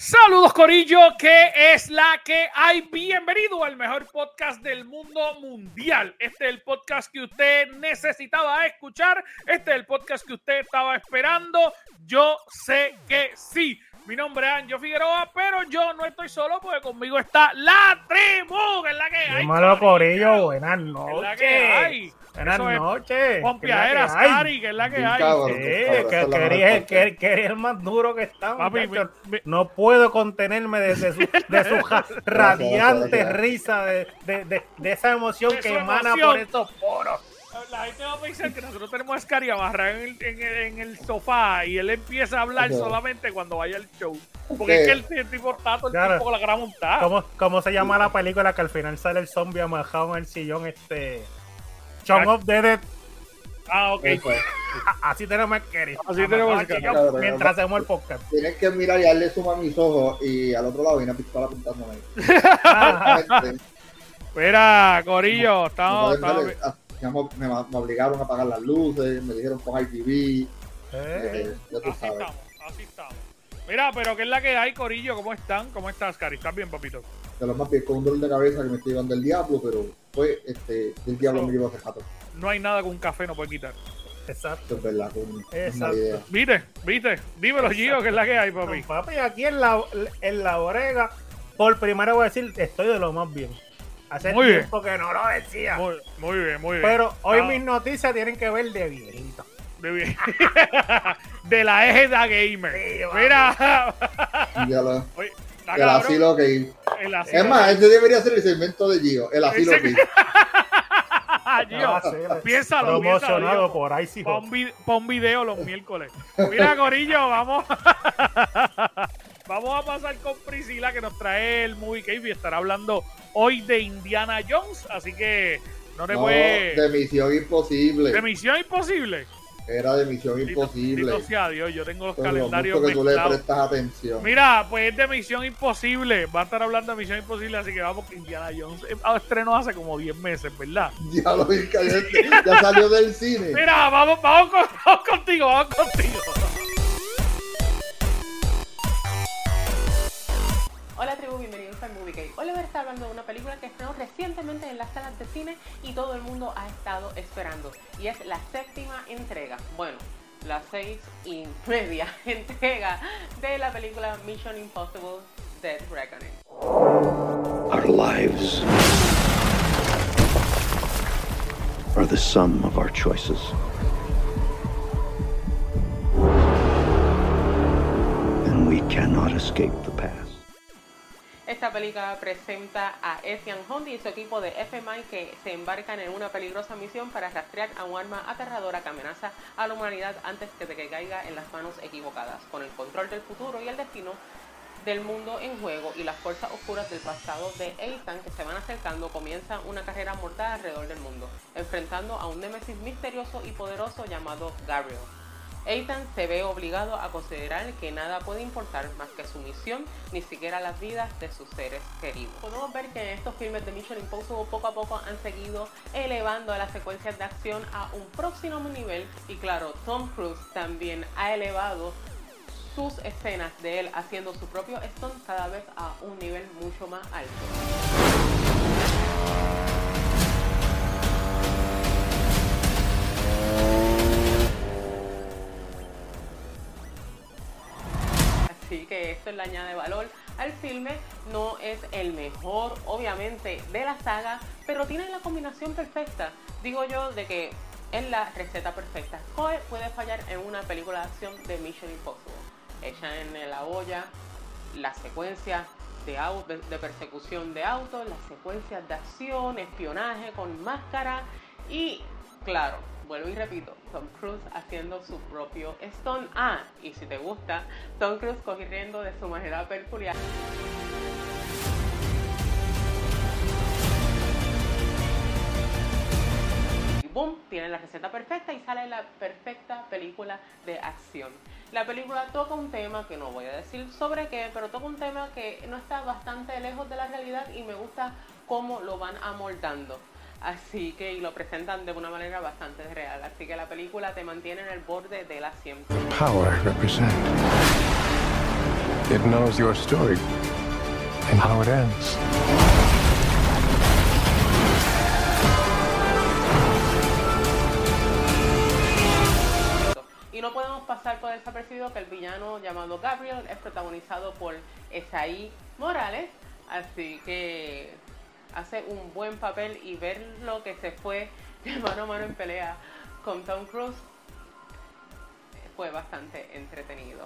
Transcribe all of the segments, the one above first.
Saludos Corillo, que es la que hay. Bienvenido al mejor podcast del mundo mundial. Este es el podcast que usted necesitaba escuchar. Este es el podcast que usted estaba esperando. Yo sé que sí. Mi nombre es Anjo Figueroa, pero yo no estoy solo porque conmigo está la tribu, que es la que hay. Dímelo, Corillo, buenas noches. Es la que hay. Buenas noches. Pompiaderas, ¿Qué es la que? Cari, que es la que hay. cabrón. Sí, Cabrón, que, mejor que- quería el más duro que está. Papi, muchacho. mi- mi- no puedo contenerme de, de su, de su radiante risa, de, de, de, de esa emoción De que emana emoción. por estos poros. La gente va a pensar que nosotros tenemos a Scary amarrado en el, en, el, en el sofá y él empieza a hablar solamente cuando vaya al show. Porque es que el, el tipo está todo el Claro. tiempo con la cara montada. ¿Cómo, ¿Cómo se llama la película que al final sale el zombie amajado en el sillón? Este. Shaun Jack- of the Dead. Ah, ok. Eso es. A- Así tenemos que querer. Así tenemos que- Mientras hacemos el podcast. Tienes que mirar y darle zoom a mis ojos y al otro lado viene una pistola apuntándome. Este, Espera, Corillo, estamos- digamos, me, me obligaron a apagar las luces, me dijeron pon ITV, Eh, eh, ya tú Así sabes. estamos, así estamos. Mira, pero ¿qué es la que hay, Corillo? ¿Cómo están? ¿Cómo estás, Cari? ¿Estás bien, papito? De los más bien con un dolor de cabeza que me estoy llevando el diablo, pero fue este, del diablo me llevó hace rato. No hay nada que un café no puede quitar. Exacto. Es verdad, con Exacto. ¿Viste? ¿Viste? Dímelo, Gio, ¿qué es la que hay, papi? Papi, aquí en la, en la Orega, por primera voy a decir, estoy de lo más bien. Hace Muy bien. tiempo que no lo decía. Muy, muy bien, muy bien. Pero hoy Ah, mis noticias tienen que ver de viejito. de, bien. de la Ejeda Gamer. Sí. Mira. Ya lo- Oye, está el cabrón. asilo que El asilo. Es más, ese debería ser el segmento de Gio, el asilo que Gio, sí, piénsalo, Promocionado piénsalo, por Icy Pon, Hot. vi- pon video los miércoles. Mira, Corillo, vamos. vamos a pasar con Priscila que nos trae el Movie Cave y estará hablando hoy de Indiana Jones. Así que no te no, de misión imposible. De Misión Imposible. Era de misión imposible. bendito sea Dios, yo tengo los lo calendarios que tú le prestas atención. Mira, pues es de Misión Imposible. Va a estar hablando de Misión Imposible, así que vamos con Indiana Jones. Eh, ah, Estrenó hace como 10 meses, ¿verdad? Ya lo vi caliente, ya salió del cine. Mira, vamos, vamos, con- vamos contigo, vamos contigo. Hola tribu, bienvenidos al Movie Cave. Hoy les a hablando de una película que estrenó recientemente en las salas de cine y todo el mundo ha estado esperando. Y es la séptima entrega, bueno, la seis y media entrega de la película Mission Impossible Dead Reckoning. Our lives are the sum of our choices. And we cannot escape the past. Esta película presenta a Etienne Hunt y su equipo de FMI que se embarcan en una peligrosa misión para rastrear a un arma aterradora que amenaza a la humanidad antes de que caiga en las manos equivocadas. Con el control del futuro y el destino del mundo en juego y las fuerzas oscuras del pasado de Ethan que se van acercando, comienza una carrera mortal alrededor del mundo, enfrentando a un némesis misterioso y poderoso llamado Gabriel. Ethan se ve obligado a considerar que nada puede importar más que su misión, ni siquiera las vidas de sus seres queridos. Podemos ver que en estos filmes de Mission Impossible poco a poco han seguido elevando a las secuencias de acción a un próximo nivel y claro, Tom Cruise también ha elevado sus escenas de él haciendo su propio stunt cada vez a un nivel mucho más alto. Le añade valor al filme. No es el mejor, obviamente, de la saga, pero tiene la combinación perfecta. Digo yo de que es la receta perfecta. ¿Cuál puede fallar en una película de acción de Mission Impossible? Hecha en la olla, las secuencias de, de- de persecución de autos, las secuencias de acción, espionaje con máscara y, claro, vuelvo y repito, Tom Cruise haciendo su propio Stone. Ah, y si te gusta, Tom Cruise corriendo de su manera peculiar. boom, tiene la receta perfecta y sale la perfecta película de acción. La película toca un tema que no voy a decir sobre qué, pero toca un tema que no está bastante lejos de la realidad y me gusta cómo lo van amoldando. Así que y lo presentan de una manera bastante real. Así que la película te mantiene en el borde del asiento. power represent? It knows your story and how it ends. Y no podemos pasar por desapercibido que el villano llamado Gabriel es protagonizado por Esaí Morales. Así que hace un buen papel y ver lo que se fue de mano a mano en pelea con Tom Cruise fue bastante entretenido.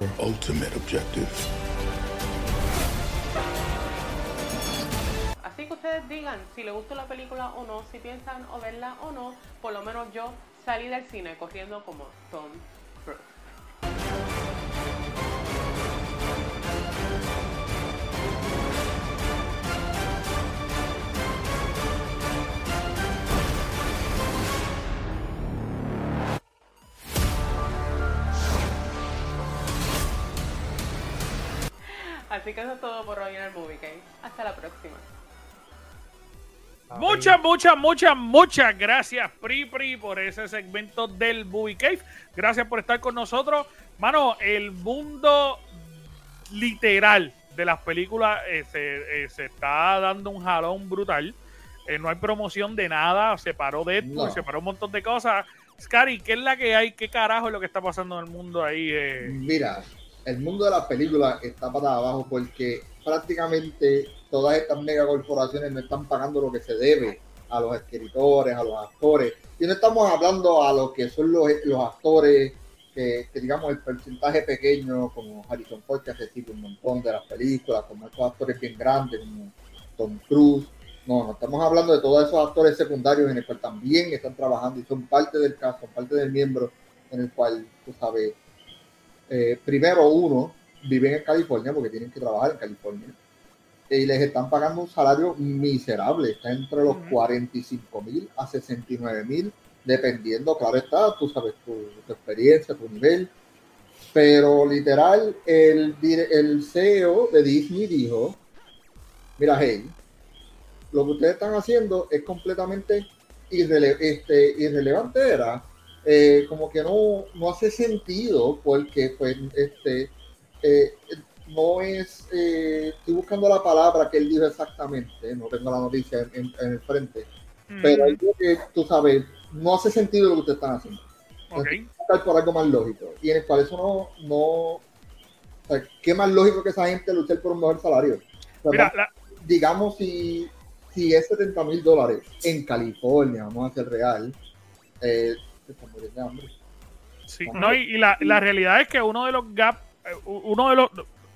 Así que ustedes digan si les gustó la película o no, si piensan o verla o no. Por lo menos yo salí del cine corriendo como Tom Así que eso es todo por hoy en el Movie Game. Hasta la próxima. Muchas, muchas, muchas, muchas gracias, Pri Pri, por ese segmento del Movie Cave. Gracias por estar con nosotros. Mano, el mundo literal de las películas eh, se, eh, se está dando un jalón brutal. Eh, no hay promoción de nada. Se paró Deadpool, No. se paró un montón de cosas. Scary, ¿qué es la que hay? ¿Qué carajo es lo que está pasando en el mundo ahí? eh? Mira, el mundo de las películas está para abajo porque prácticamente todas estas megacorporaciones no están pagando lo que se debe a los escritores, a los actores. Y no estamos hablando a lo que son los, actores que, que, digamos el porcentaje pequeño como Harrison Ford que recibe un montón de las películas, como estos actores bien grandes como Tom Cruise. No, no estamos hablando de todos esos actores secundarios en el cual también están trabajando y son parte del caso, son parte del miembro en el cual, tú sabes, eh, primero uno viven en California porque tienen que trabajar en California y les están pagando un salario miserable, está entre los Ujú. 45 mil a 69 mil, dependiendo, claro está, tú sabes tu, tu experiencia, tu nivel, pero literal, el, el CEO de Disney dijo, mira, hey, lo que ustedes están haciendo es completamente irrele- este, irrelevante, era, eh, como que no, no hace sentido porque pues este eh, no es eh, estoy buscando la palabra que él dijo exactamente no tengo la noticia en, en- en el frente pero Mm, digo que tú sabes no hace sentido lo que ustedes están haciendo. Ok. buscar por algo más lógico. Y en el cual eso no no o sea, qué más lógico que esa gente luchar por un mejor salario. O sea, Mira, la- digamos si si es 70 mil dólares en California vamos a ser real eh, se de hambre. Sí, no, y, y la, la realidad es que uno de los gaps, eh, uno de los,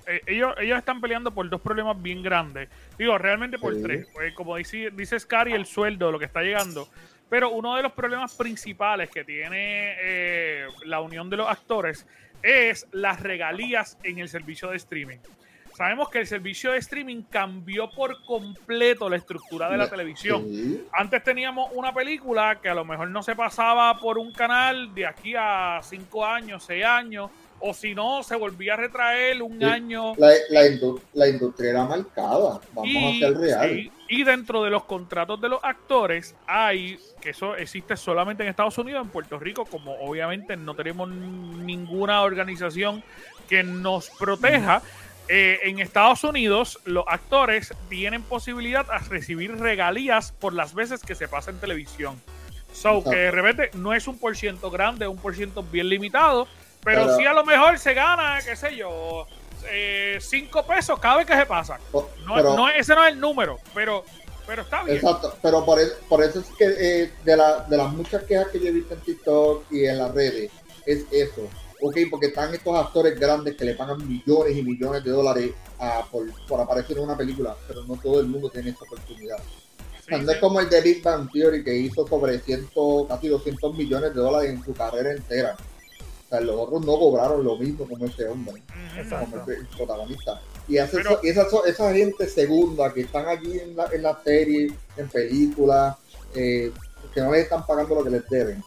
eh, ellos, ellos están peleando por dos problemas bien grandes. Digo, realmente por Sí. tres. Pues, como dice, dice Scary, el sueldo, lo que está llegando. Pero uno de los problemas principales que tiene eh, la unión de los actores es las regalías en el servicio de streaming. Sabemos que el servicio de streaming cambió por completo la estructura de la televisión. Antes teníamos una película que a lo mejor no se pasaba por un canal de aquí a cinco años, seis años, o si no, se volvía a retraer un Sí. año. La, la, indu- la industria era marcada, vamos Y, a ser real. sí, y dentro de los contratos de los actores hay, que eso existe solamente en Estados Unidos, en Puerto Rico, como obviamente no tenemos ninguna organización que nos proteja. Eh, en Estados Unidos, los actores tienen posibilidad a recibir regalías por las veces que se pasa en televisión. So, Exacto. que de repente no es un por ciento grande, un por ciento bien limitado, pero, Pero- sí a lo mejor se gana, qué sé yo, eh, cinco pesos cada vez que se pasa. Po- No, pero- no, ese no es el número, pero, pero está bien. Exacto, pero por eso, por eso es que eh, de, la, de las muchas quejas que yo he visto en TikTok y en las redes, es eso. Ok, porque están estos actores grandes que le pagan millones y millones de dólares a- por, por aparecer en una película, pero no todo el mundo tiene esa oportunidad. Sí, no es como el de Big Bang Theory que hizo sobre 100, casi 200 millones de dólares en su carrera entera. O sea, los otros no cobraron lo mismo como ese hombre, como el, el protagonista. Y, hace Pero- eso- y esa, esa gente segunda que están allí en la, en la serie, en películas, eh, que no les están pagando lo que les deben.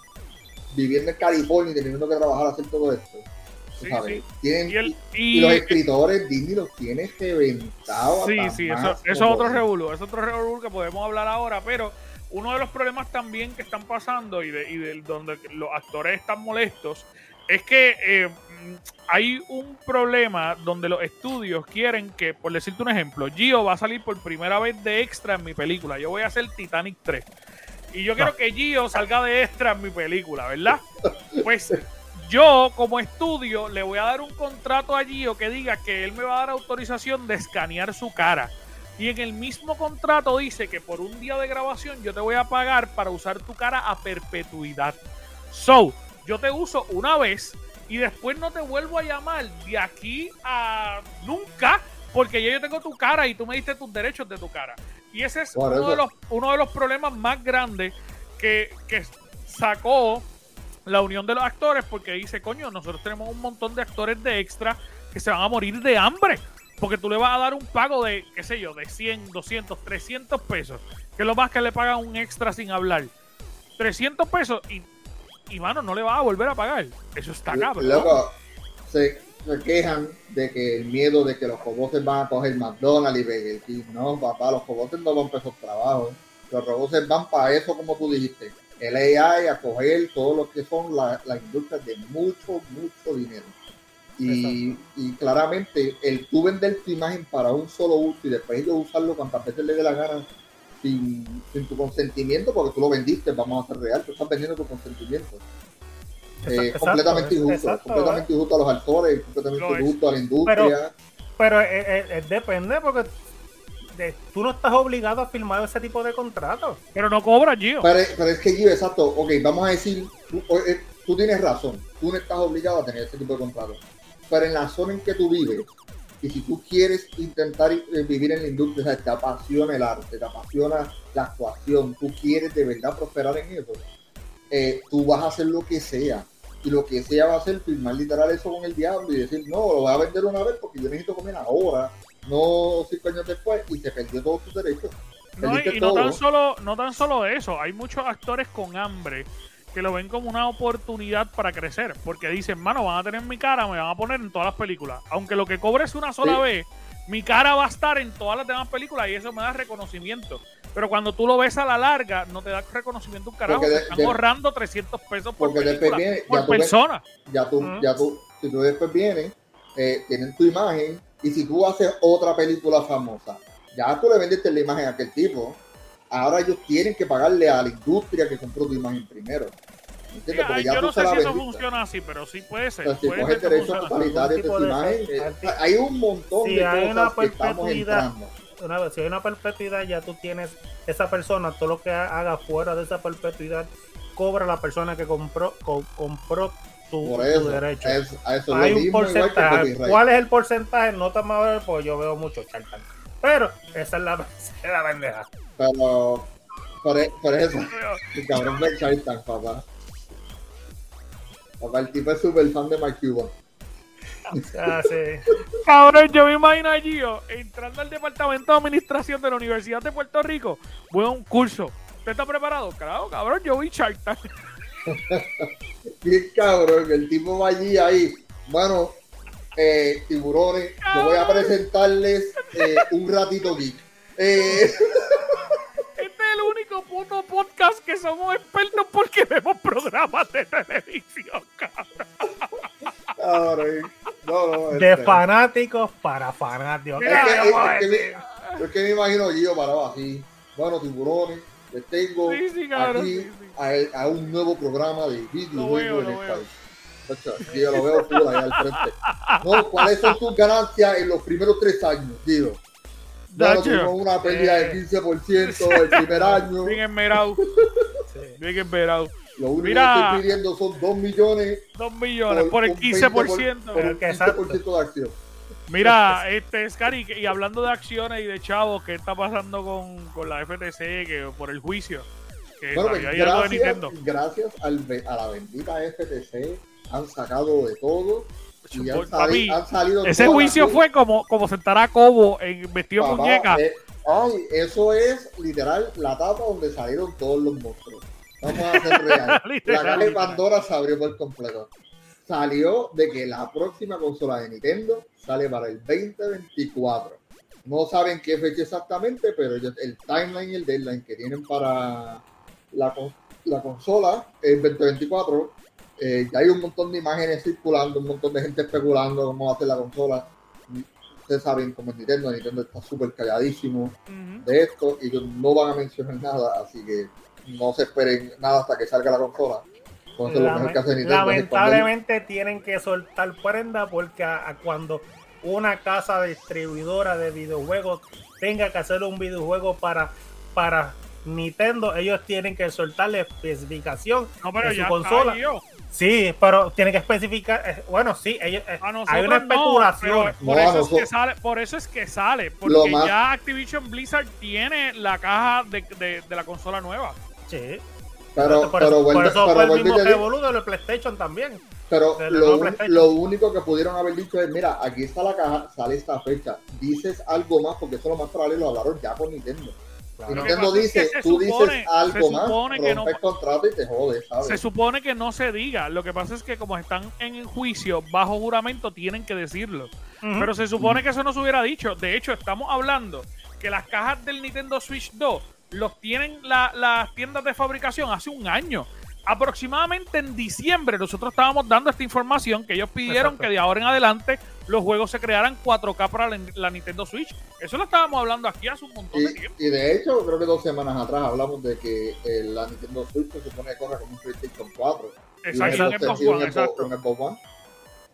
Viviendo en California y teniendo que trabajar a hacer todo esto. Sí, sabes. sí. Tienen- Y, el, y, y- los escritores Disney los tiene reventados. Sí, sí, eso, es otro revolú, es otro revolú que podemos hablar ahora, pero uno de los problemas también que están pasando y de, y de donde los actores están molestos es que eh, hay un problema donde los estudios quieren que, por decirte un ejemplo, Gio va a salir por primera vez de extra en mi película. Yo voy a hacer Titanic 3. Y yo quiero que Gio salga de extra en mi película, ¿verdad? Pues yo, como estudio, le voy a dar un contrato a Gio que diga que él me va a dar autorización de escanear su cara. Y en el mismo contrato dice que por un día de grabación yo te voy a pagar para usar tu cara a perpetuidad. So, yo te uso una vez y después no te vuelvo a llamar de aquí a nunca porque ya yo tengo tu cara y tú me diste tus derechos de tu cara. Y ese es uno de, los, uno de los problemas más grandes que, que sacó la unión de los actores porque dice, coño, nosotros tenemos un montón de actores de extra que se van a morir de hambre. Porque tú le vas a dar un pago de, qué sé yo, de 100, 200, 300 pesos. Que es lo más que le pagan un extra sin hablar. 300 pesos y, y mano, no le vas a volver a pagar. Eso está cabrón. Loco, se, se quejan de que el miedo de que los robots van a coger McDonald's y Burger King. No, papá, los robots no van para esos trabajos. Los robots van para eso, como tú dijiste. El AI a coger todo lo que son las la industrias de mucho, mucho dinero. Y, y claramente, el tú vender tu imagen para un solo uso y después ellos usarlo cuantas veces le dé la gana sin, sin tu consentimiento, porque tú lo vendiste, vamos a ser real, tú estás vendiendo tu consentimiento. Eh, Exacto, completamente injusto, exacto, completamente injusto a los actores, completamente Lo injusto a la industria. Pero eh, eh, eh, depende porque de- tú no estás obligado a firmar ese tipo de contratos. Pero no cobra, Gio. Pero, pero es que, Gio, exacto, ok, vamos a decir, tú, eh, tienes razón, tú no estás obligado a tener ese tipo de contrato. Pero en la zona en que tú vives, y si tú quieres intentar vivir en la industria, o sea, te apasiona el arte, te apasiona la actuación, tú quieres de verdad prosperar en eso, eh, tú vas a hacer lo que sea. Y lo que sea va a ser firmar literal eso con el diablo y decir, no, lo voy a vender una vez porque yo necesito comer ahora, no cinco años después, y te perdió todos tus derechos. No, y, y no tan solo, no tan solo eso, hay muchos actores con hambre que lo ven como una oportunidad para crecer, porque dicen, mano, van a tener mi cara, me van a poner en todas las películas. Aunque lo que cobres una sola Sí. vez, mi cara va a estar en todas las demás películas y eso me da reconocimiento. Pero cuando tú lo ves a la larga, no te da reconocimiento un carajo. Te de- están de- ahorrando 300 pesos por película, viene- por ya ves- persona. ya tú, ya tú, si tú después vienes, eh, tienen tu imagen, y si tú haces otra película famosa, ya tú le vendiste la imagen a aquel tipo, ahora ellos tienen que pagarle a la industria que compró tu imagen primero. ¿Entiendes? Porque Ay, ya yo no sé si eso funciona así, pero sí puede ser. Si puede ser que derechos totalitarios de Algún tu tipo de- imagen, eh, hay un montón Si de hay una cosas que estamos perpetuidad, entrando. Una vez, si hay una perpetuidad, ya tú tienes esa persona, todo lo que haga fuera de esa perpetuidad, cobra la persona que compró, co- compró tu, Por tu eso, derecho. es, a eso es Hay lo un mismo igual que porcentaje. ¿Cuál es el porcentaje? No te a ver, porque yo veo mucho Shark Tank. Pero esa es la, la. Pero, por, e- por eso, el cabrón de Shark papá. Papá, el tipo es súper fan de Mark Cuban. Ah, sí. Cabrón, yo me imagino a Gio entrando al departamento de administración de la Universidad de Puerto Rico. Voy a un curso. ¿Usted está preparado? Claro, cabrón, yo vi Shark Tank. Bien cabrón, el tipo va allí ahí. Bueno, eh, tiburones, yo voy a presentarles eh, un ratito geek. Eh, es el único puto podcast que somos expertos porque vemos programas de televisión, no, no, De este, fanáticos para fanáticos. Es que, a es, que, me- es que me imagino Gio parado así. Bueno, tiburones, les tengo Sí, sí, cabrón, aquí sí, sí. A, a un nuevo programa de videojuegos en el país. Gio, lo veo full ahí al frente. No, ¿cuáles son tus ganancias en los primeros tres años, Gio? Bueno, tuvimos una pérdida eh. de 15% el primer año. Bien esmerado, Sí. bien esmerado. Lo único Mira. que estoy pidiendo son 2 millones Dos millones por, el un 15%. por exacto. 15% de acción. Mira, este Scary, y hablando de acciones y de chavos, ¿qué está pasando con, con la FTC que por el juicio? Que Bueno, pues, había algo de gracias, Nintendo. gracias al, a la bendita FTC han sacado de todo y han, Papi, sali- han salido Ese las juicio fue como, como sentar a Cobo en vestido Papá, muñeca. eh, ay, eso es literal la tapa donde salieron todos los monstruos. Vamos a hacer real. La caja de. Pandora se abrió por completo. Salió de que la próxima consola de Nintendo sale para el 2024. No saben qué fecha exactamente, pero ellos- el timeline y el deadline que tienen para la consola es 2024. Eh, ya hay un montón de imágenes circulando, un montón de gente especulando cómo va a ser la consola. Ustedes saben cómo es Nintendo, Nintendo está súper calladísimo de esto y ellos no van a mencionar nada, así que no se esperen nada hasta que salga la consola. Entonces lo mejor que hace Nintendo es esconder- Lamentablemente tienen que soltar prenda porque a- a cuando una casa distribuidora de videojuegos tenga que hacer un videojuego para, para Nintendo, ellos tienen que soltar la especificación No, pero de su ya consola. Sí, pero tienen que especificar. eh, Bueno, sí, ellos, eh, hay una especulación. por, No, eso es que sale, por eso es que sale, porque más- ya Activision Blizzard tiene la caja de, de- de la consola nueva. Sí. pero, por pero eso, por vuelve- eso pero fue el mismo del PlayStation también. pero lo, nuevo un- PlayStation. lo único que pudieron haber dicho es, mira, aquí está la caja, sale esta fecha, dices algo más, porque eso lo más probable lo hablaron ya con Nintendo. Claro. Dice, tú supone- dices algo se más, que no- contrato y te jodes, ¿sabes? Se supone que no se diga. Lo que pasa es que como están en juicio bajo juramento, tienen que decirlo. Pero se supone que eso no se hubiera dicho. De hecho, estamos hablando que las cajas del Nintendo Switch 2 los tienen la- las tiendas de fabricación hace un año. Aproximadamente en diciembre nosotros estábamos dando esta información que ellos pidieron Exacto. que de ahora en adelante los juegos se crearan 4K para la, la Nintendo Switch. Eso lo estábamos hablando aquí hace un montón de tiempo. y de hecho, creo que dos semanas atrás hablamos de que eh, la Nintendo Switch se supone que corre como un PlayStation 4. Exacto, un Xbox- One, Xbox- exacto. un Xbox One.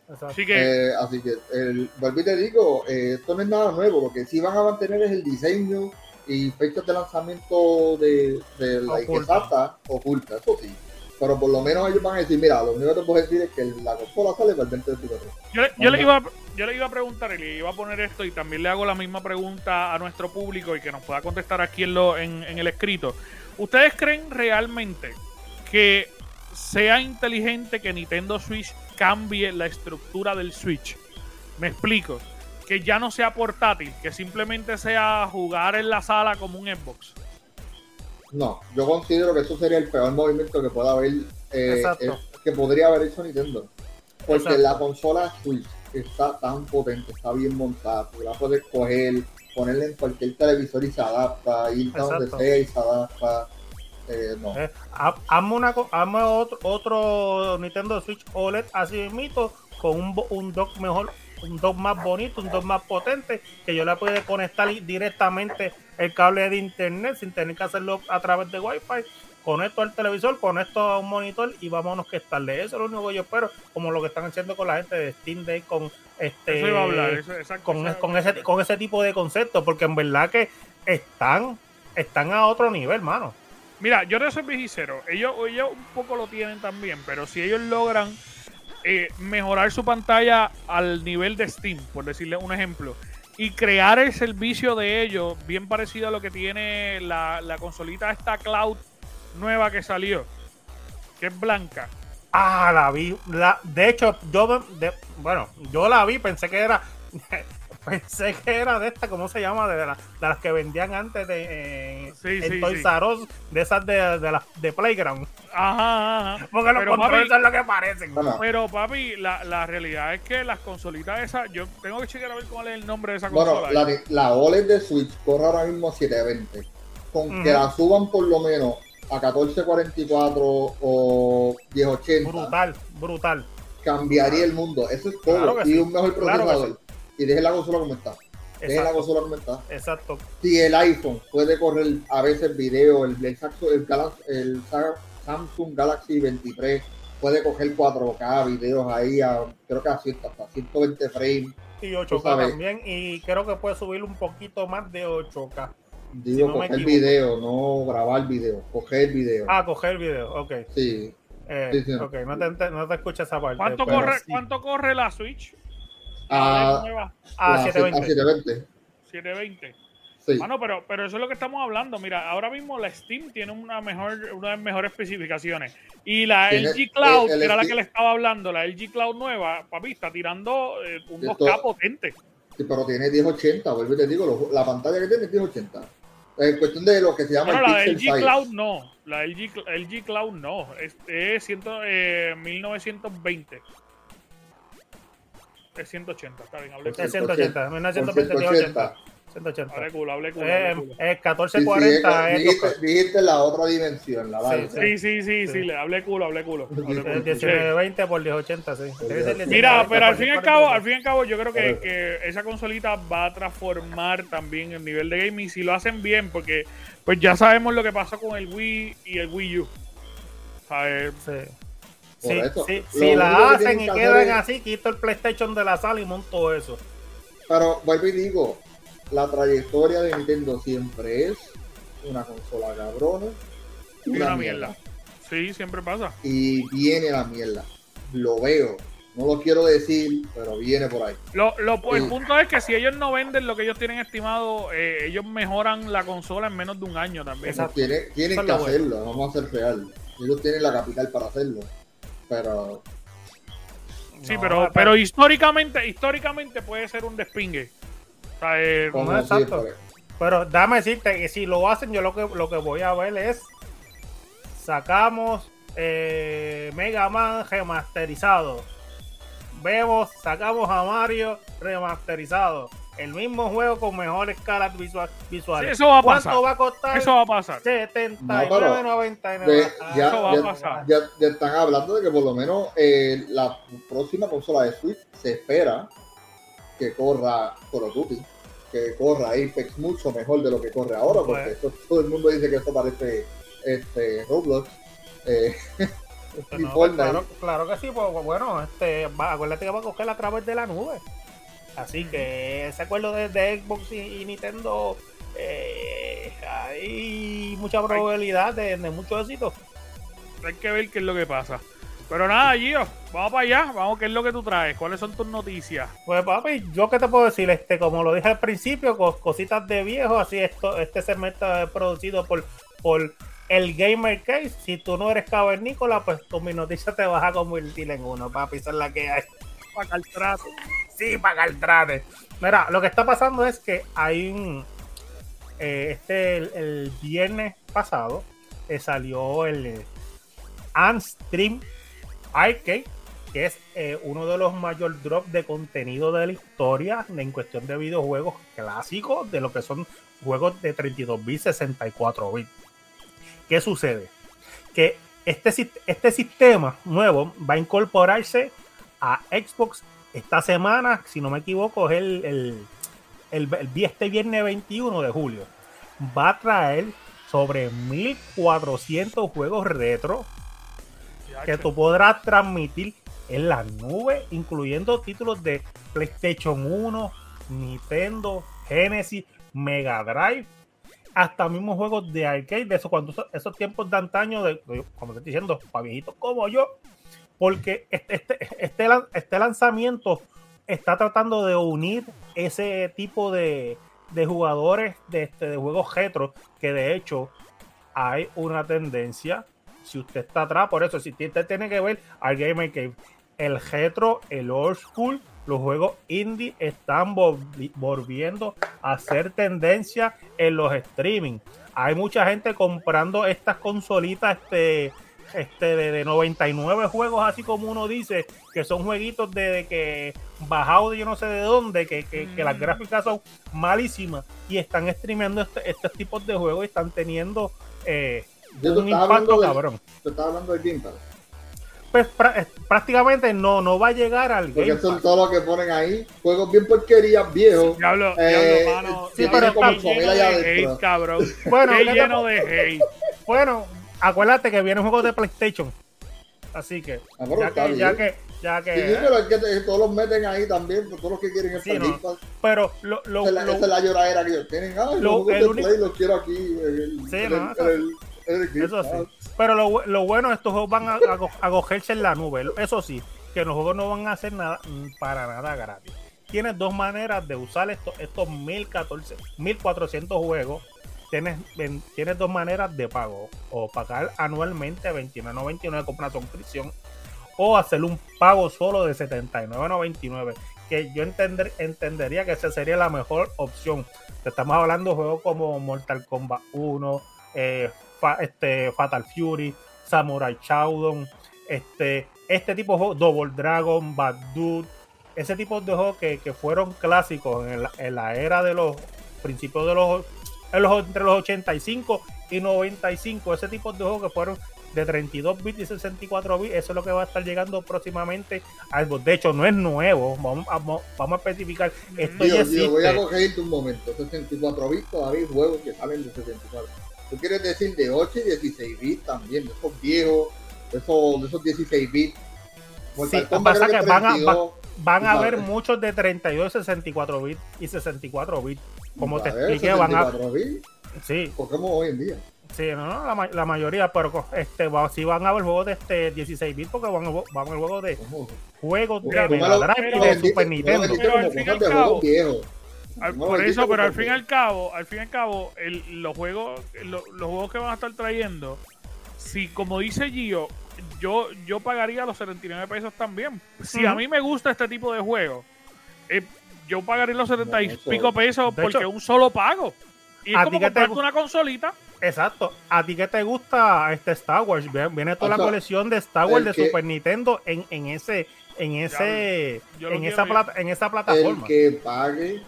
Exacto. Así que Eh, así que, el, vuelvo y te digo, eh, esto no es nada nuevo, lo que sí van a mantener es el diseño y fechas de lanzamiento de, de la Oculta. exacta oculta, eso sí. Pero por lo menos ellos van a decir, mira, lo único que te puedo decir es que la consola sale para el 2024. Yo le, yo, le iba, a- yo le iba a preguntar y le iba a poner esto y también le hago la misma pregunta a nuestro público y que nos pueda contestar aquí en, lo, en, en el escrito. ¿Ustedes creen realmente que sea inteligente que Nintendo Switch cambie la estructura del Switch? Me explico. Que ya no sea portátil, que simplemente sea jugar en la sala como un Xbox. No, yo considero que eso sería el peor movimiento que pueda haber, eh, eh, que podría haber hecho Nintendo. Porque Exacto. la consola Switch está tan potente, está bien montada, tú la puedes coger, ponerla en cualquier televisor y se adapta, ir a donde sea y se adapta. Eh, no. Eh, ha- hazme, una, hazme otro, otro Nintendo Switch OLED así mismo con un, un dock mejor, un dock más bonito, un dock más potente, que yo le pueda conectar directamente el cable de internet sin tener que hacerlo a través de Wi-Fi. Conecto al televisor, conecto a un monitor y vámonos que es tarde. Eso es lo único que yo espero, como lo que están haciendo con la gente de Steam Day, con este Eso iba a hablar. Eso, exacto, con, eso- con ese, con ese tipo de conceptos, porque en verdad que están, están a otro nivel, mano. Mira, yo te soy bien sincero. Ellos, ellos un poco lo tienen también, pero si ellos logran eh, mejorar su pantalla al nivel de Steam, por decirle un ejemplo, y crear el servicio de ellos bien parecido a lo que tiene la, la consolita esta cloud nueva que salió, que es blanca. Ah, la vi. La, de hecho, yo, de- bueno, yo la vi, pensé que era, pensé que era de esta, ¿cómo se llama? De, la- de las que vendían antes de, eh, Sí, sí, Toys sí. De esas de, de, las de Playground. Ajá, ajá. Porque los controles son lo que parecen. Bueno, Pero papi, la, la realidad es que las consolitas esas, yo tengo que chequear a ver cuál es el nombre de esa bueno consola. la, la OLED de Switch corre ahora mismo a 720. Con que la suban por lo menos a 1444 o 1080, Brutal, brutal. cambiaría el mundo. Eso es todo. Claro y sí. un mejor Claro procesador. Y deje la consola como está. Deje la Exacto, consola como está. exacto. si el iPhone puede correr a veces video, el, el, Saxo- el Samsung Galaxy 23 puede coger 4K videos ahí a creo que a 100, hasta 120 frames. Y Tú 8K sabes. también. Y creo que puede subir un poquito más de 8K. Digo, no coger video, no grabar video, coger video. Ah, coger el video, ok. Sí, Eh, Sí, sí. ok, no te, no te escucho esa parte. ¿Cuánto, pero corre, sí. ¿Cuánto corre la Switch? A, La Ah, a 720. 720. 720. Sí. Mano, pero, pero eso es lo que estamos hablando. Mira, ahora mismo la Steam tiene una mejor, una mejores especificaciones. Y la Tiene- LG Cloud, el- el que era la que le estaba hablando, la LG Cloud nueva, papi, está tirando eh, un Esto- 2K potente. Sí, pero tiene 1080, vuelvo y te digo, lo- la pantalla que tiene es 1080. En cuestión de lo que se llama la el LG Pixel Size. Cloud no. La LG, LG Cloud no. Es, es ciento- eh, 1920. Es 180, está bien, hablé. Es 180, Por 1920, 180. 180. Hablé culo, hablé culo, Eh, hablé culo. es Sí, sí, 1440 es dijiste, 2K. dijiste la otra dimensión, la Sí, larga. Sí, sí, sí, sí, Sí. le hablé culo, hablé culo. hablé culo. Es 1920 por 1080, sí. Debe ser 1920 Mira, pero al fin y al 1040. cabo, al fin y al cabo, yo creo que, que esa consolita va a transformar también el nivel de gaming si lo hacen bien, porque pues ya sabemos lo que pasó con el Wii y el Wii U. ¿Sabes? Sí. Por Sí, eso, sí, lo si la hacen y quedan es- así, quito el PlayStation de la sala y monto eso. Pero vuelvo y digo, la trayectoria de Nintendo siempre es una consola cabrona, Y una, una mierda. mierda. Sí, siempre pasa. Y viene la mierda. Lo veo. No lo quiero decir, pero viene por ahí. Lo, lo- el Sí. punto es que si ellos no venden lo que ellos tienen estimado, eh, ellos mejoran la consola en menos de un año también. Tienen, tienen que bueno. hacerlo, vamos a ser real. Ellos tienen la capital para hacerlo. Pero Sí, No, pero, pero históricamente, históricamente puede ser un despingue. O sea, eh, No, exacto. siempre. Pero dame decirte que si lo hacen, yo lo que, lo que voy a ver es sacamos eh, Mega Man remasterizado. Vemos, sacamos a Mario remasterizado. El mismo juego con mejores caras visual- visuales. Sí, eso va a ¿Cuánto pasar. va a costar? eso va a pasar. 79.99. De- Ah, ya, Eso va a ya- pasar. ya- ya están hablando de que por lo menos eh, la próxima consola de Switch se espera que corra Call of Duty, que corra Apex mucho mejor de lo que corre ahora, porque Bueno. esto- todo el mundo dice que esto parece este, Roblox. eh, No, Fortnite. claro, claro que sí, pues bueno, este, va, acuérdate que va a coger a través de la nube. Así que ese acuerdo de, de Xbox y, y Nintendo, eh, hay mucha probabilidad de, de mucho éxito. Hay que ver qué es lo que pasa. Pero nada, Gio, vamos para allá. Vamos, ¿qué es lo que tú traes? ¿Cuáles son tus noticias? Pues papi, yo qué te puedo decir, este, como lo dije al principio, cos- cositas de viejo, así esto, este segmento es producido por, por el Gamer Case. Si tú no eres cavernícola, pues con mi noticia te vas a convertir en uno, papi, esa es la que hay. Para el trato. Sí, para el trate. Mira, lo que está pasando es que hay un. eh, este, el, viernes pasado, eh, salió el eh, Unstream Arcade, que es eh, uno de los mayor drops de contenido de la historia en cuestión de videojuegos clásicos, de lo que son juegos de 32 bits, 64 bits. ¿Qué sucede? Que este, este sistema nuevo va a incorporarse a Xbox esta semana, si no me equivoco, es el, el, el, este viernes 21 de julio. Va a traer sobre 1400 juegos retro que tú podrás transmitir en la nube, incluyendo títulos de PlayStation 1, Nintendo, Genesis, Mega Drive, hasta mismos juegos de arcade, de esos, cuando esos, esos tiempos de antaño, de, de- como te estoy diciendo, para viejitos como yo, porque este, este, este, este lanzamiento está tratando de unir ese tipo de, de jugadores de, este, de juegos retro, que de hecho hay una tendencia si usted está atrás, por eso, si usted tiene que ver al Gamer Cave, el retro, el old school, los juegos indie están volvi- volviendo a ser tendencia en los streaming. Hay mucha gente comprando estas consolitas este, este de, de 99 juegos, así como uno dice, que son jueguitos de, de que bajados de yo no sé de dónde, que, que- que las Mm. gráficas son malísimas y están streameando este- estos tipos de juegos y están teniendo eh, Yo te un estaba impacto cabrón. te estaba hablando del Game Pass, Pues eh, prácticamente no, no va a llegar al porque Game son todos los que ponen ahí, juegos bien porquerías viejos. Diablo, Eh, diablo, mano. sí, pero lleno de hate, cabrón. Bueno, Qué ¿qué te lleno de hate. bueno, acuérdate que vienen juegos de PlayStation. Así que, Ah, ya que, ya que, ya que, Sí, pero es que te- todos los meten ahí también, pues, todos los que quieren Sí, el no. Pero lo, lo- Esa es la, lo- esa es la lloradera que ellos tienen. Ah, lo- el único- Play los quiero aquí. El, Sí, en no, el- eso- el- el sí. Pass. Pero lo, bu- lo bueno, estos juegos van a, a, a cogerse en la nube. Eso sí, que los juegos no van a hacer nada mm, para nada gratis. Tienes dos maneras de usar estos, estos 1014, 1400 juegos. Tienes, tienes dos maneras de pago. O pagar anualmente 29.99 con una suscripción. O hacer un pago solo de 79.99. que yo entender, entendería que esa sería la mejor opción. Estamos hablando de juegos como Mortal Kombat 1, eh, este, Fatal Fury, Samurai Shodown, este, este tipo de juegos, Double Dragon, Bad Dude, ese tipo de juegos que, que fueron clásicos en la, en la era de los principios de los, en los entre los 85 y 95, ese tipo de juegos que fueron de 32 bits y 64 bits, eso es lo que va a estar llegando próximamente a Xbox. De hecho, no es nuevo, vamos, vamos, vamos a especificar, esto ya Dios, Dios, voy a corregirte un momento. 64 bits todavía hay juegos que salen de 64. Tú quieres decir de 8 y 16 bits también, de esos viejos, de esos, de esos 16 bits. Sí, pasa que van a- 32, Van a Tú haber muchos de 32, 64 bits y 64 bits. Como te ver, expliqué, van a. 64 bits, Sí, Pokémon hoy en día. sí, no, no, la, la mayoría, pero este, va, sí van a haber juegos de este 16 bits porque van a, van a haber juegos de juegos de Mega Drive y de Super Nintendo. Pero al fin y al cabo-. Al- por eso, pero al fin y al cabo, al fin y al cabo, el- los juegos, lo- los juegos que van a estar trayendo, si como dice Gio, yo, yo pagaría los 79 pesos también. Si a mí me gusta este tipo de juego, eh, yo pagaría los 70 y pico pesos de porque hecho, un solo pago. Y es ¿a como qué comprarte una consolita. Exacto. ¿A ti que te gusta este Star Wars? Viene, toda O la colección de Star Wars el de que- Super Nintendo en, en ese en ese en esa plata, en esa El plataforma. que pague,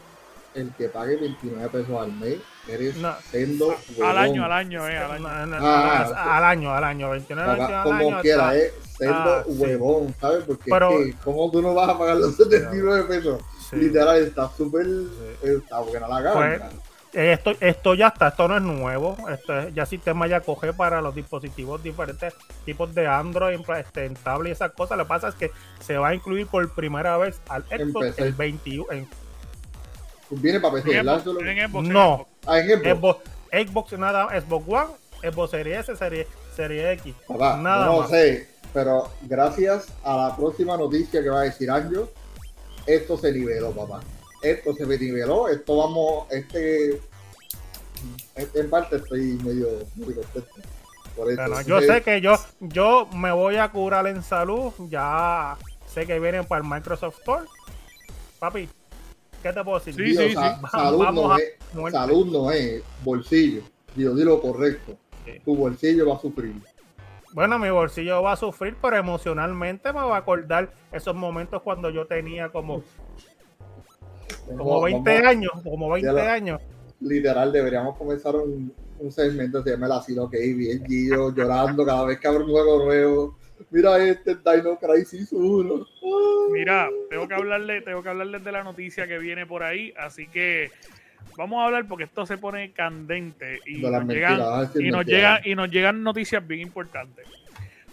el que pague 29 pesos al mes, eres No. sendo Al huevón. año, al año, eh, al año. No, no, Ah, no, al año, al año, 29, Paga 29 al como año, quiera, eh, sendo Ah, sí. huevón, ¿sabes? Porque Pero- es que, ¿cómo tú no vas a pagar los 79 pesos? Sí. Literal, está súper, está buena la Pues, gana. Eh, Esto, esto ya está, esto no es nuevo. Esto es- ya el sistema ya coge para los dispositivos diferentes tipos de Android, este, en tablet y esas cosas. Lo que pasa es que se va a incluir por primera vez al Xbox el 21. en Viene para PC, En. Xbox, Solo- en Xbox, en No. Xbox. Ah, en Xbox. Xbox, Xbox nada, Xbox One, Xbox Series S, Serie, Serie X. Papá, nada no más. sé, pero gracias a la próxima noticia que va a decir Anjo, esto se niveló, papá. Esto se niveló, esto vamos, este, este en parte estoy medio, medio contento. Por esto. Bueno, yo sé que yo, yo me voy a curar en salud. Ya sé que vienen para el Microsoft Store. Papi, ¿qué te puedo decir? Sí, sí, sa- sí. Salud, no es, muerte. salud no es bolsillo. Digo, dilo correcto. Sí. Tu bolsillo va a sufrir. Bueno, mi bolsillo va a sufrir, pero emocionalmente me va a acordar esos momentos cuando yo tenía como, como Vamos- 20 vamos- años, como 20 Ya lo- años. literal deberíamos comenzar un, un segmento se llama el asilo que bien Gillo llorando cada vez que abre un juego nuevo mira este Dino Crisis 1 Ay. Mira, tengo que hablarle, tengo que hablarles de la noticia que viene por ahí, así que vamos a hablar porque esto se pone candente y nos mentiras, llegan y nos llegan y nos llegan noticias bien importantes.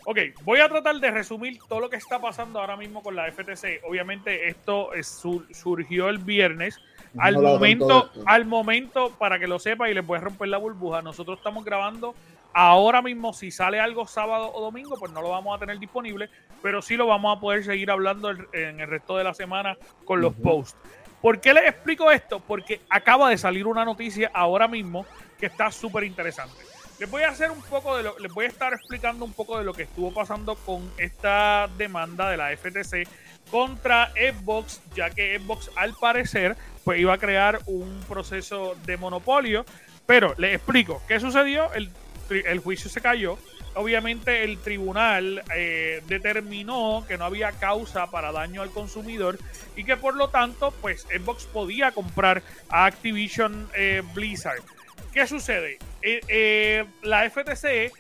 Ok, voy a tratar de resumir todo lo que está pasando ahora mismo con la FTC. Obviamente esto es- sur- surgió el viernes. Al momento, al momento, para que lo sepa y les voy a romper la burbuja, nosotros estamos grabando ahora mismo. Si sale algo sábado o domingo, pues no lo vamos a tener disponible, pero sí lo vamos a poder seguir hablando en el resto de la semana con los posts. ¿Por qué les explico esto? Porque acaba de salir una noticia ahora mismo que está súper interesante. Les voy a hacer un poco de lo, les voy a estar explicando un poco de lo que estuvo pasando con esta demanda de la FTC contra Xbox, ya que Xbox al parecer pues iba a crear un proceso de monopolio. Pero les explico qué sucedió. El, juicio se cayó. Obviamente el tribunal eh, determinó que no había causa para daño al consumidor y que por lo tanto pues Xbox podía comprar a Activision eh, Blizzard. ¿Qué sucede? Eh, la FTC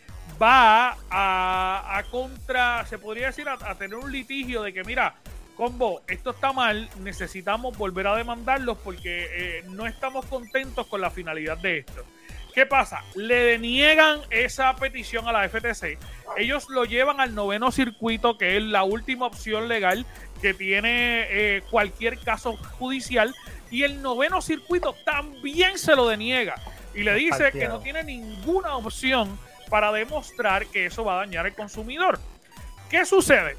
va a, a contra, se podría decir, a, a tener un litigio de que, mira, combo, esto está mal, necesitamos volver a demandarlos porque eh, no estamos contentos con la finalidad de esto. ¿Qué pasa? Le deniegan esa petición a la FTC. Ellos lo llevan al noveno circuito, que es la última opción legal que tiene eh, cualquier caso judicial. Y el noveno circuito también se lo deniega. Y le dice que no tiene ninguna opción para demostrar que eso va a dañar al consumidor. ¿Qué sucede?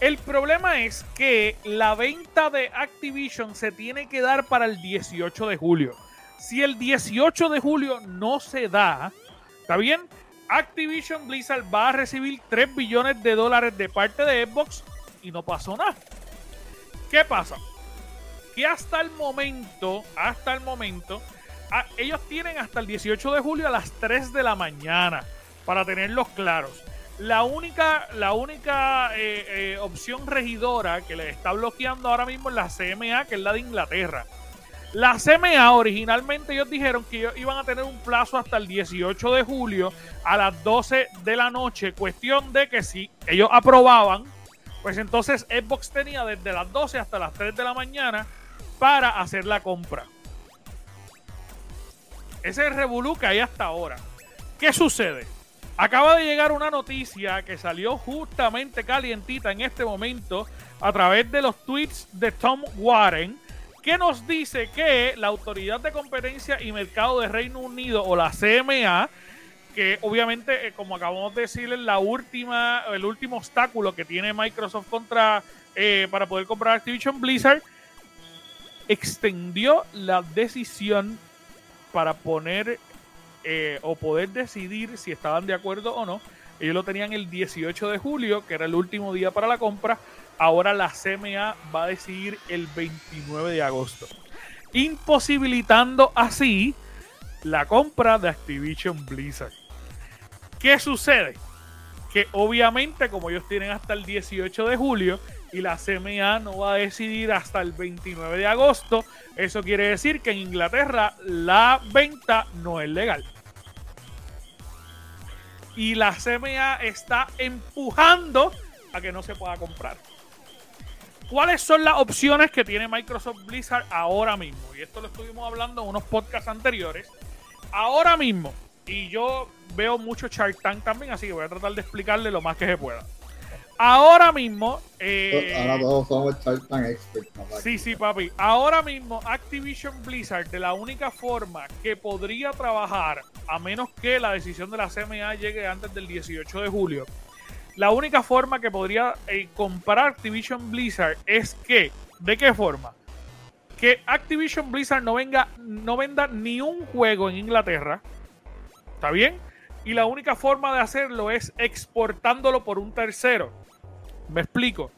El problema es que la venta de Activision se tiene que dar para el 18 de julio. Si el 18 de julio no se da, ¿está bien? Activision Blizzard va a recibir 3 billones de dólares de parte de Xbox y no pasó nada. ¿Qué pasa? Que hasta el momento, hasta el momento, a- ellos tienen hasta el 18 de julio a las 3 de la mañana para tenerlos claros. La única, la única eh, eh, opción regidora que les está bloqueando ahora mismo es la CMA, que es la de Inglaterra. La CMA originalmente ellos dijeron que ellos iban a tener un plazo hasta el 18 de julio a las 12 de la noche. Cuestión de que si ellos aprobaban, pues entonces Xbox tenía desde las 12 hasta las 3 de la mañana para hacer la compra. Ese es el que hay hasta ahora. ¿Qué sucede? Acaba de llegar una noticia que salió justamente calientita en este momento a través de los tweets de Tom Warren, que nos dice que la Autoridad de Competencia y Mercado de Reino Unido o la CMA, que obviamente, eh, como acabamos de decir, es la última, el último obstáculo que tiene Microsoft contra eh, para poder comprar Activision Blizzard, extendió la decisión para poner eh, o poder decidir si estaban de acuerdo o no. Ellos lo tenían el 18 de julio, que era el último día para la compra. Ahora la CMA va a decidir el 29 de agosto, imposibilitando así la compra de Activision Blizzard. ¿Qué sucede? Que obviamente como ellos tienen hasta el 18 de julio y la CMA no va a decidir hasta el 29 de agosto, eso quiere decir que en Inglaterra la venta no es legal. Y la CMA está empujando a que no se pueda comprar. ¿Cuáles son las opciones que tiene Microsoft Blizzard ahora mismo? Y esto lo estuvimos hablando en unos podcasts anteriores. Ahora mismo, y yo veo mucho Shark Tank también, así que voy a tratar de explicarle lo más que se pueda. Ahora mismo, eh, Ahora todos somos Shark Tank experts. papá. Sí, sí, papi. Ahora mismo Activision Blizzard, de la única forma que podría trabajar, a menos que la decisión de la CMA llegue antes del 18 de julio, la única forma que podría eh, comprar Activision Blizzard es que, ¿de qué forma? Que Activision Blizzard no venga, no venda ni un juego en Inglaterra, ¿está bien? Y la única forma de hacerlo es exportándolo por un tercero. Me explico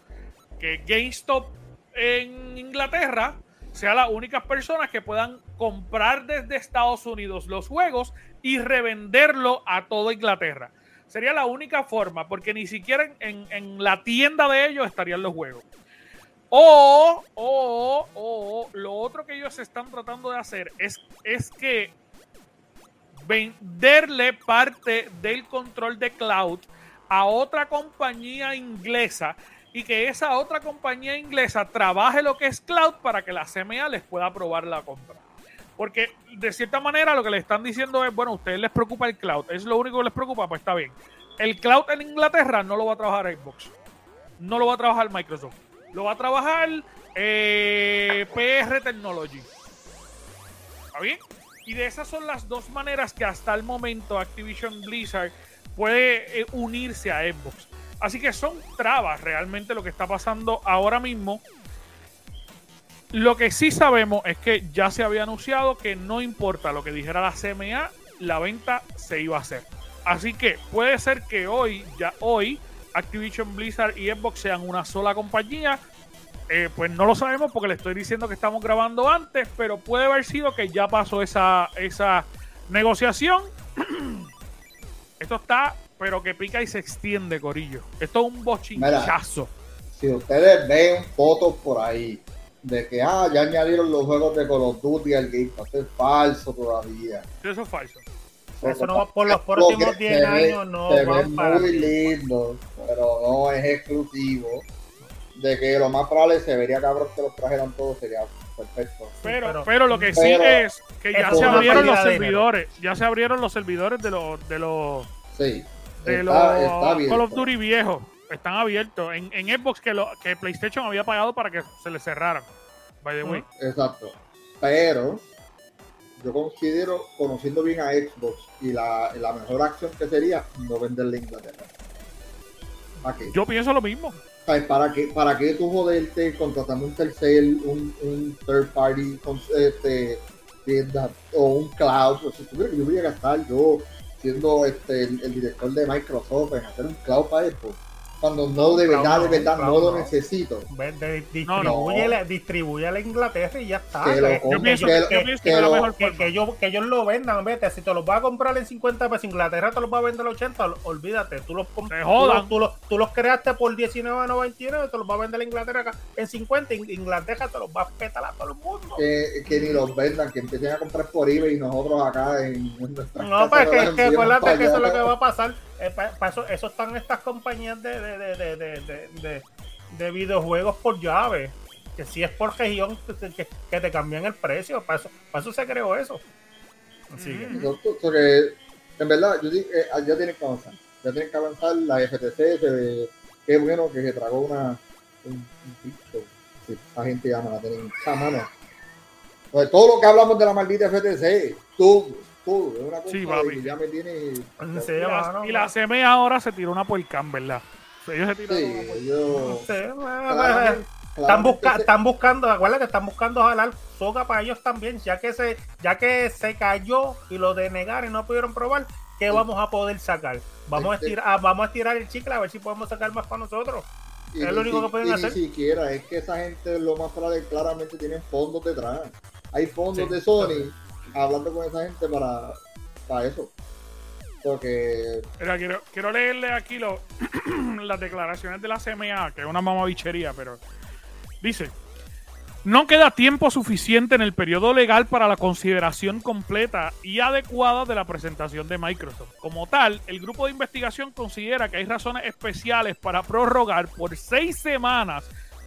que GameStop en Inglaterra sea las únicas personas que puedan comprar desde Estados Unidos los juegos y revenderlo a toda Inglaterra. Sería la única forma, porque ni siquiera en, en- la tienda de ellos estarían los juegos. O, o, o, lo otro que ellos están tratando de hacer es, es que venderle parte del control de cloud a otra compañía inglesa y que esa otra compañía inglesa trabaje lo que es cloud para que la CMA les pueda aprobar la compra. Porque de cierta manera lo que le están diciendo es, bueno, a ustedes les preocupa el cloud, es lo único que les preocupa, pues está bien. El cloud en Inglaterra no lo va a trabajar Xbox, no lo va a trabajar Microsoft, lo va a trabajar eh, PR Technology. ¿Está bien? Y de esas son las dos maneras que hasta el momento Activision Blizzard puede eh, unirse a Xbox. Así que son trabas realmente lo que está pasando ahora mismo. Lo que sí sabemos es que ya se había anunciado que no importa lo que dijera la CMA, la venta se iba a hacer. Así que puede ser que hoy, ya hoy, Activision Blizzard y Xbox sean una sola compañía. Eh, pues no lo sabemos porque le estoy diciendo que estamos grabando antes, pero puede haber sido que ya pasó esa, esa negociación. Esto está, pero que pica y se extiende, Corillo. Esto es un bochinchazo. Si ustedes ven fotos por ahí de que ah, ya añadieron los juegos de Call of Duty al Game Pass, es falso todavía. Eso es falso. Eso no va por los Lo próximos que 10 se ve- años, no se van para muy lindo, pero no es exclusivo. De que lo más probable se vería cabrón que los trajeran todos, sería perfecto. Pero, pero, pero- lo que sí pero es que ya se abrieron los servidores. Ya se abrieron los servidores de los de los Sí, de está, los está bien. Call of Duty viejos. Están abiertos. En, en Xbox que, lo, que PlayStation había pagado para que se les cerraran. By the way. Exacto. Pero yo considero, conociendo bien a Xbox, y la, la mejor acción que sería no venderle a Inglaterra. ¿Para qué? Yo pienso lo mismo. ¿Para qué, ¿Para qué tú joderte contratando un tercer, un, un third party con, este, tienda o un cloud? Pues, si tuviera que yo voy a gastar yo siendo este, el, el director de Microsoft en hacer un cloud para Xbox. Cuando no, de verdad, no, de verdad, no lo necesito. Distribúyele, distribúyele a Inglaterra y ya está. Que lo yo pienso que que es la lo- mejor que, que ellos, que ellos lo vendan, vete, si te los vas a comprar en 50 pesos, Inglaterra te los va a vender a 80, ol- olvídate, tú los, tú jodan. los, tú los, tú los creaste por 19.99, te los va a vender a Inglaterra acá en 50, In- Inglaterra te los va a petar a todo el mundo. que, que ni los vendan, que empiecen a comprar por eBay y nosotros acá en, en nuestras No, pues que, acuérdate que eso es lo que va a pasar. Eh, pa- eso, eso están estas compañías de, de, de, de, de, de- de- de videojuegos por llave. Que si es por región, que, que- te cambian el precio. Para eso, para eso se creó eso. Así que. En verdad, yo digo, eh, ya tienen que avanzar. Ya tienen que avanzar. La FTC, se, qué bueno que se tragó una, un, bicho. Sí, esa gente no la tienen. Mano. Pues todo lo que hablamos de la maldita FTC, todo, todo, es una cosa Sí, papi. que ya me tiene. Sí, Y la, y la CME ahora se tiró una puercán, ¿verdad? Ellos se tiraron una Sí, puercán. yo. Claramente- están, claramente busca- se- están buscando, acuérdate, están buscando jalar soga para ellos también, ya que se, ya que se cayó y lo denegaron y no pudieron probar, ¿qué Sí. vamos a poder sacar? Vamos a Este- estirar, ah, vamos a estirar el chicle a ver si podemos sacar más para nosotros. Y Es ni lo único si- que pueden y hacer. Ni siquiera, es que esa gente, lo más probable, claramente tienen fondos detrás. Hay fondos Sí. de Sony hablando con esa gente para, para eso. Porque quiero, quiero leerle aquí lo- las declaraciones de la CMA, que es una mamabichería, pero dice, no queda tiempo suficiente en el periodo legal para la consideración completa y adecuada de la presentación de Microsoft. Como tal, el grupo de investigación considera que hay razones especiales para prorrogar por seis semanas.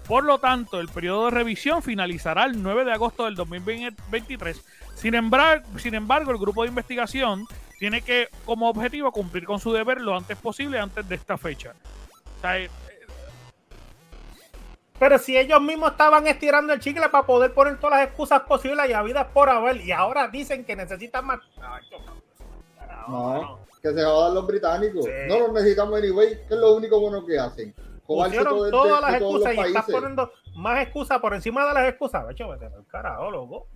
Por lo tanto, el periodo de revisión finalizará el 9 de agosto del 2023. Sin embargo, sin embargo, el grupo de investigación tiene que, como objetivo, cumplir con su deber lo antes posible antes de esta fecha. O sea, eh, Pero si ellos mismos estaban estirando el chicle para poder poner todas las excusas posibles y habidas por haber, y ahora dicen que necesitan más. No, que se jodan los británicos. Sí. No los necesitamos anyway, que es lo único bueno que hacen. Pusieron todo el- todas de- las de excusas y estás poniendo más excusas por encima de las excusas. Hecho, vete carajo, loco.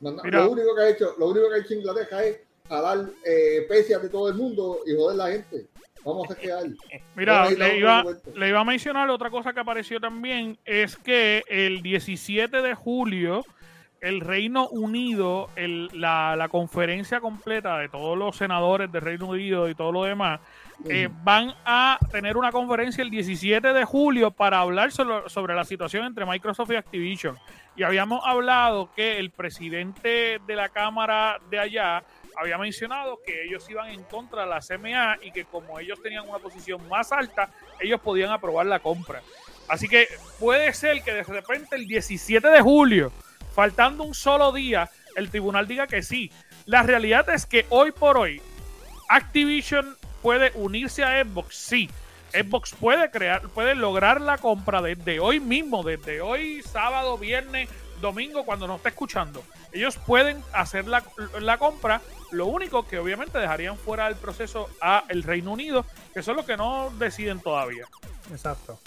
No, no, Mira. Lo único que ha hecho, lo único que ha hecho Inglaterra es jalar eh, pecias de todo el mundo y joder la gente. Vamos a quedar. Mira, le iba, le iba a mencionar otra cosa que apareció también, es que el 17 de julio el Reino Unido, el- la, la conferencia completa de todos los senadores del Reino Unido y todo lo demás, eh, van a tener una conferencia el 17 de julio para hablar sobre, sobre la situación entre Microsoft y Activision. Y habíamos hablado que el presidente de la Cámara de allá había mencionado que ellos iban en contra de la CMA y que como ellos tenían una posición más alta, ellos podían aprobar la compra. Así que puede ser que de repente el 17 de julio, faltando un solo día, el tribunal diga que sí. La realidad es que hoy por hoy, Activision puede unirse a Xbox, sí. Xbox puede crear, puede lograr la compra desde hoy mismo, desde hoy, sábado, viernes, domingo, cuando nos esté escuchando. Ellos pueden hacer la, la compra. Lo único que obviamente dejarían fuera del proceso a el Reino Unido, que son los que no deciden todavía. Exacto.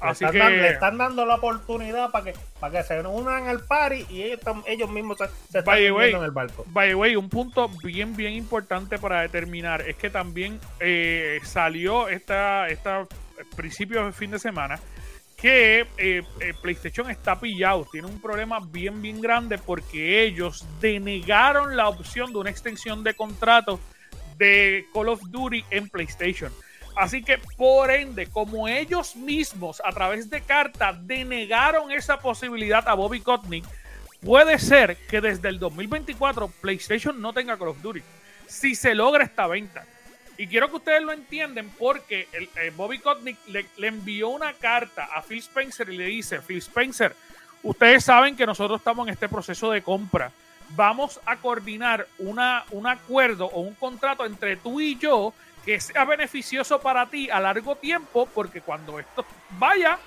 Así le, están, dan- le que, están dando la oportunidad para que, para que se unan al party y ellos, tam- ellos mismos se, se están way, en el barco. by the way, un punto bien, bien importante para determinar es que también eh, salió esta, esta principio de fin de semana que eh, eh, PlayStation está pillado, tiene un problema bien, bien grande porque ellos denegaron la opción de una extensión de contrato de Call of Duty en PlayStation. Así que, por ende, como ellos mismos a través de carta denegaron esa posibilidad a Bobby Kotick, puede ser que desde el 2024 PlayStation no tenga Call of Duty. Si se logra esta venta. Y quiero que ustedes lo entiendan porque eh, Bobby Kotick le, le envió una carta a Phil Spencer y le dice, Phil Spencer, ustedes saben que nosotros estamos en este proceso de compra. Vamos a coordinar una, un acuerdo o un contrato entre tú y yo que sea beneficioso para ti a largo tiempo, porque cuando esto vaya,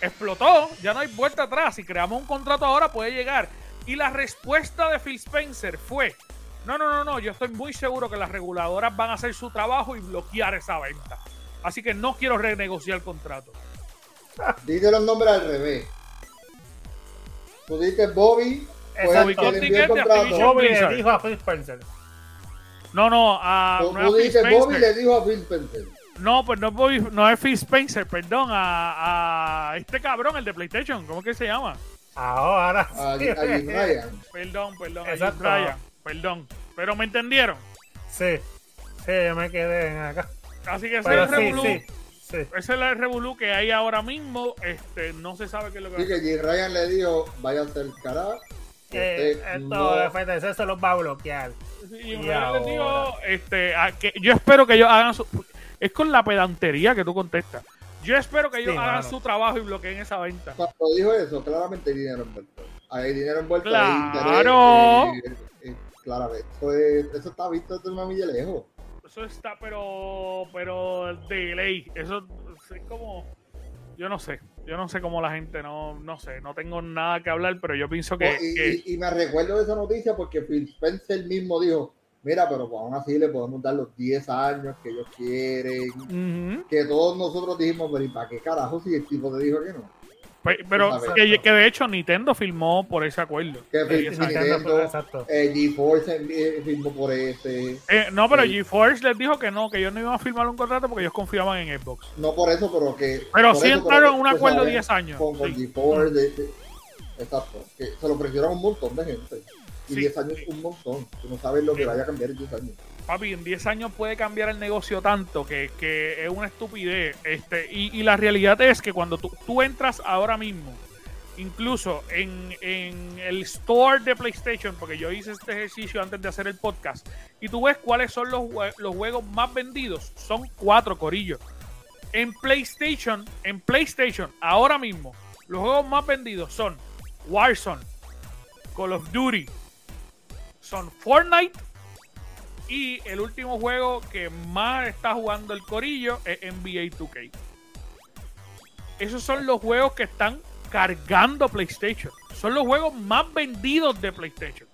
explotó, ya no hay vuelta atrás. Si creamos un contrato ahora, puede llegar. Y la respuesta de Phil Spencer fue: No, no, no, no, yo estoy muy seguro que las reguladoras van a hacer su trabajo y bloquear esa venta. Así que no quiero renegociar el contrato. Dice los nombres al revés. Tú dices Bobby, fue Exacto. el que le envió el Bobby contrato. Activision. Bobby le Blizzard. dijo a Phil Spencer. No, no, a, Tú, no a dices Spencer. Bobby le dijo a Phil Spencer. No, pues no, es Bobby- no es Phil Spencer, perdón, a, a este cabrón, el de PlayStation, ¿cómo que se llama? Ahora A, a sí. Jim Ryan. Perdón, perdón, a Exacto. Jim Ryan, perdón. Pero me entendieron. Sí, sí, yo me quedé en acá. Así que ese Pero es el sí, revolú. sí, sí. Ese es el revolú que hay ahora mismo. Este, no se sabe qué es lo que va a Así que Jim Ryan le dijo, vaya a hacer carajo. Que Usted esto no- FTC se los va a bloquear. Y yo les ahora. digo, este, a que yo espero que ellos hagan su. Es con la pedantería que tú contestas. Yo espero que ellos Sí, hagan mano. su trabajo y bloqueen esa venta. Cuando dijo eso, claramente hay dinero envuelto. Hay dinero envuelto. Claro. Hay interés, eh, eh, claramente. Eso, es- eso está visto desde una milla lejos. Eso está, pero, pero de ley. Eso es como, yo no sé, yo no sé cómo la gente no, no sé, no tengo nada que hablar, pero yo pienso que, y, que- y- y me recuerdo de esa noticia porque Phil Spencer mismo dijo, mira, pero pues aún así le podemos dar los 10 años que ellos quieren. Que todos nosotros dijimos, pero ¿y para qué carajo si el tipo te dijo que no? Pe- pero que, que de hecho Nintendo filmó por ese acuerdo. Que Eh, exacto. Nintendo, Exacto. eh, GeForce eh, firmó por ese. Eh, no, pero. GeForce les dijo que no, que ellos no iban a firmar un contrato porque ellos confiaban en Xbox. No por eso, pero que. Pero sí eso, entraron en un tú acuerdo de sabes, 10 años. Con, con Sí. GeForce, de- de- exacto. Que se lo ofrecieron a un montón de gente. Y Sí. 10 años es un montón. Tú no sabes lo que vaya a cambiar en 10 años. Papi, en 10 años puede cambiar el negocio tanto que, que es una estupidez. Este, y, y la realidad es que cuando tú, tú entras ahora mismo, incluso en, en el store de PlayStation, porque yo hice este ejercicio antes de hacer el podcast, y tú ves cuáles son los, los juegos más vendidos, son cuatro corillos. En PlayStation, en PlayStation, ahora mismo, los juegos más vendidos son Warzone, Call of Duty, son Fortnite y el último juego que más está jugando el corillo es NBA 2K. Esos son los juegos que están cargando PlayStation. Son los juegos más vendidos de PlayStation.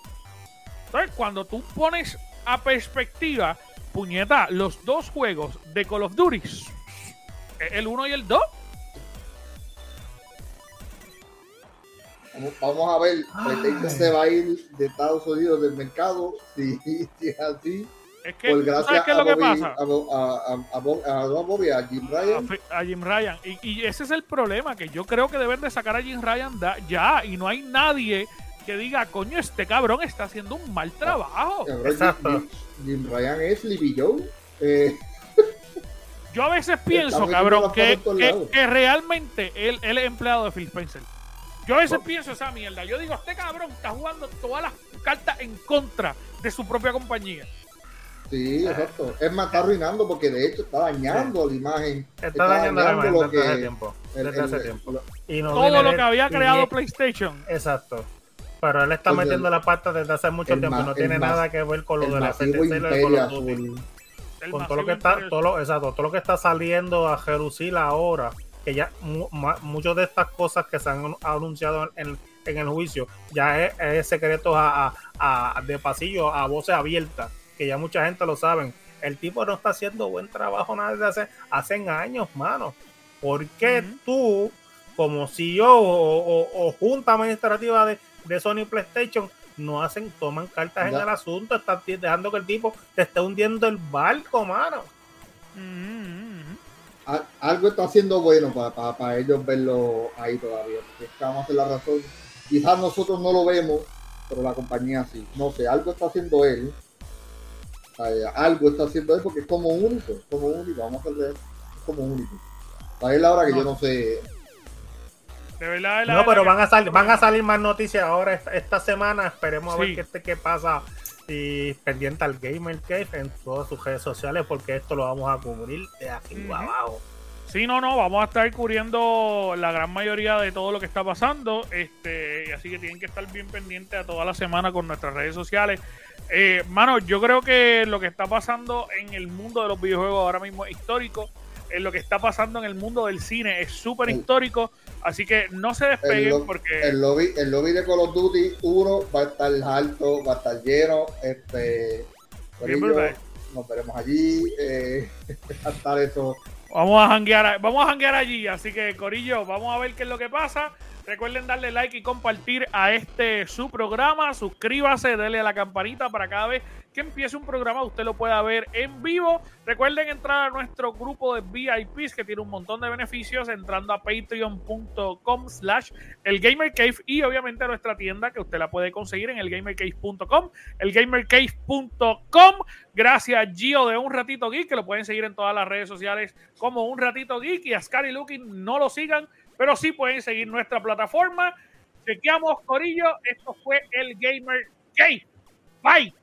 Entonces, cuando tú pones a perspectiva, puñeta, los dos juegos de Call of Duty, el 1 y el 2, Vamos, a ver, PlayStation se va a ir de Estados Unidos del mercado. Si, si es así, es que, ¿tú gracias ¿sabes qué es a, lo que pasa? a, a, a, a, Bo- a Don Bobby, a Jim Ryan. A Jim Ryan. Y, y ese es el problema, que yo creo que deben de sacar a Jim Ryan da- ya. Y no hay nadie que diga, coño, este cabrón está haciendo un mal trabajo. Cabrón, Exacto. Jim, Jim Ryan es Sleepy Joe. Eh, Yo a veces pienso, cabrón, que, por que realmente él, él es empleado de Phil Spencer. Yo a veces pienso esa mierda. Yo digo, este cabrón está jugando todas las cartas en contra de su propia compañía. sí, exacto. Es más, está arruinando porque de hecho está dañando la imagen. Está dañando la imagen lo desde hace tiempo. el- Desde hace el- tiempo. lo- Y no Todo lo que había creado PlayStation. Exacto. Pero él está Entonces, metiendo la pata desde hace mucho tiempo no tiene mas- nada que ver con lo de la FTC y Con todo lo que está, todo lo, exacto, todo lo que está saliendo a Jerusalén ahora, que ya mu- muchas de estas cosas que se han anunciado en, en el juicio ya es, es secreto a, a- a- de pasillo, a voces abiertas, que ya mucha gente lo saben. El tipo no está haciendo buen trabajo nada desde hace, hace años, mano. ¿Por qué tú, como CEO o, o- o junta administrativa de, de Sony PlayStation, no hacen, toman cartas en el asunto, están dejando que el tipo te esté hundiendo el barco, mano? Ujú. Al- algo está haciendo bueno para ellos verlo ahí todavía. porque Vamos a hacer la razón. Quizás nosotros no lo vemos, pero la compañía sí. No sé, algo está haciendo él. Ay, algo está haciendo él porque es como único. Es como único. Vamos a hacer es como único. Para él ahora que No. yo no sé. De verdad, de la- No, pero van a salir, van a salir más noticias ahora esta, esta semana. Esperemos a Sí. ver qué, este- qué pasa. Y pendiente al Gamer Cave en todas sus redes sociales, porque esto lo vamos a cubrir de aquí Ujú. abajo. Sí, no, no, vamos a estar cubriendo la gran mayoría de todo lo que está pasando, este, así que tienen que estar bien pendientes a toda la semana con nuestras redes sociales. Eh, mano, yo creo que lo que está pasando en el mundo de los videojuegos ahora mismo es histórico, en lo que está pasando en el mundo del cine es súper El- histórico, así que no se El, despeguen lo- porque el lobby, el lobby de Call of Duty 1 va a estar alto, va a estar lleno. Este, nos veremos allí. Eh, va a estar eso. vamos a janguear, vamos a janguear allí, así que Corillo, vamos a ver qué es lo que pasa. Recuerden darle like y compartir a este su programa. Suscríbase, denle a la campanita para cada vez que empiece un programa usted lo pueda ver en vivo. Recuerden entrar a nuestro grupo de VIPs que tiene un montón de beneficios entrando a patreon.com slash el y obviamente a nuestra tienda que usted la puede conseguir en elgamercave.com, elgamercave.com. Gracias Gio de Un Ratito Geek que lo pueden seguir en todas las redes sociales como Un Ratito Geek y a Scary no lo sigan pero sí pueden seguir nuestra plataforma. Chequeamos, Corillo. Esto fue el Gamer Cave. Bye.